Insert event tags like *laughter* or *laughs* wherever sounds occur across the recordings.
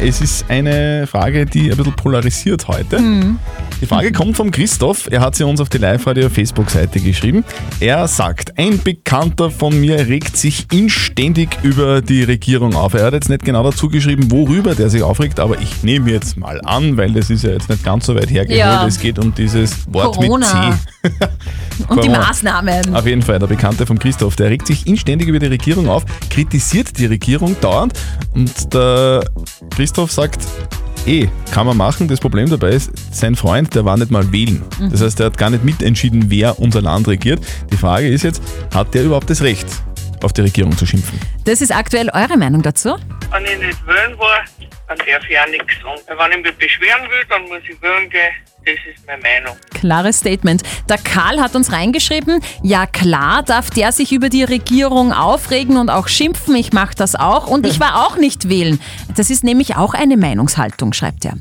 Es ist eine Frage, die ein bisschen polarisiert heute. Die Frage kommt vom Christoph. Er hat sie uns auf die Live-Radio-Facebook-Seite geschrieben. Er sagt, ein Bekannter von mir regt sich inständig über die Regierung auf. Er hat jetzt nicht genau dazu geschrieben, worüber der sich aufregt, aber ich nehme jetzt mal an, weil das ist ja jetzt nicht ganz so weit hergeholt. Ja. Es geht um dieses Wort Corona. mit C. *laughs* Und die. Maßnahmen. Auf jeden Fall, der Bekannte von Christoph, der regt sich inständig über die Regierung auf, kritisiert die Regierung dauernd und der Christoph sagt, eh, kann man machen. Das Problem dabei ist, sein Freund, der war nicht mal wählen. Das heißt, er hat gar nicht mitentschieden, wer unser Land regiert. Die Frage ist jetzt, hat der überhaupt das Recht, auf die Regierung zu schimpfen? Das ist aktuell eure Meinung dazu? Wenn ich nicht wählen war, dann darf ich auch nichts sagen. Wenn ich mich beschweren will, dann muss ich wählen gehen. Das ist meine Meinung. Klares Statement. Der Karl hat uns reingeschrieben, ja klar darf der sich über die Regierung aufregen und auch schimpfen. Ich mache das auch und ich war auch nicht wählen. Das ist nämlich auch eine Meinungshaltung, schreibt er.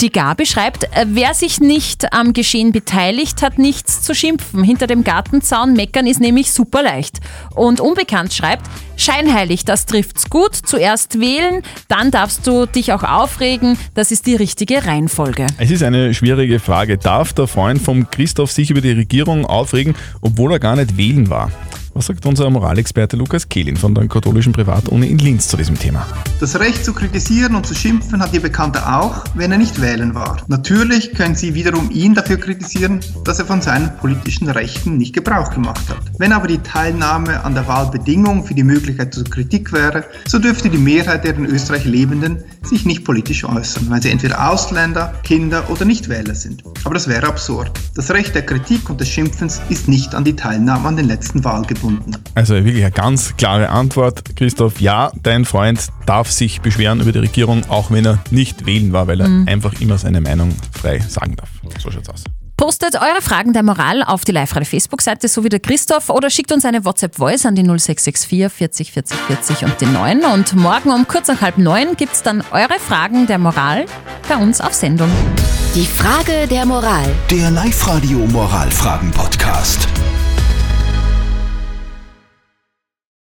Die Gabi schreibt, äh, wer sich nicht am Geschehen beteiligt, hat nichts zu schimpfen. Hinter dem Gartenzaun meckern ist nämlich super leicht. Und Unbekannt schreibt, scheinheilig, das trifft's gut. Zuerst wählen, dann darfst du dich auch aufregen. Das ist die richtige Reihenfolge. Es ist eine schwierige Frage. Darf der Freund vom Christoph sich über die Regierung aufregen, obwohl er gar nicht wählen war? Was sagt unser Moralexperte Lukas Kehlin von der katholischen Privatuni in Linz zu diesem Thema? Das Recht zu kritisieren und zu schimpfen hat Ihr Bekannter auch, wenn er nicht wählen war. Natürlich können Sie wiederum ihn dafür kritisieren, dass er von seinen politischen Rechten nicht Gebrauch gemacht hat. Wenn aber die Teilnahme an der Wahl Bedingung für die Möglichkeit zur Kritik wäre, so dürfte die Mehrheit der in Österreich Lebenden sich nicht politisch äußern, weil sie entweder Ausländer, Kinder oder Nichtwähler sind. Aber das wäre absurd. Das Recht der Kritik und des Schimpfens ist nicht an die Teilnahme an den letzten Wahl gebunden. Also wirklich eine ganz klare Antwort, Christoph. Ja, dein Freund darf sich beschweren über die Regierung, auch wenn er nicht wählen war, weil er einfach immer seine Meinung frei sagen darf. So schaut's aus. Postet eure Fragen der Moral auf die Live-Radio-Facebook-Seite, so wie der Christoph, oder schickt uns eine WhatsApp-Voice an die 0664 40 40 40 und den 9. Und morgen um kurz nach halb neun gibt's dann eure Fragen der Moral bei uns auf Sendung. Die Frage der Moral. Der Live-Radio Moralfragen-Podcast.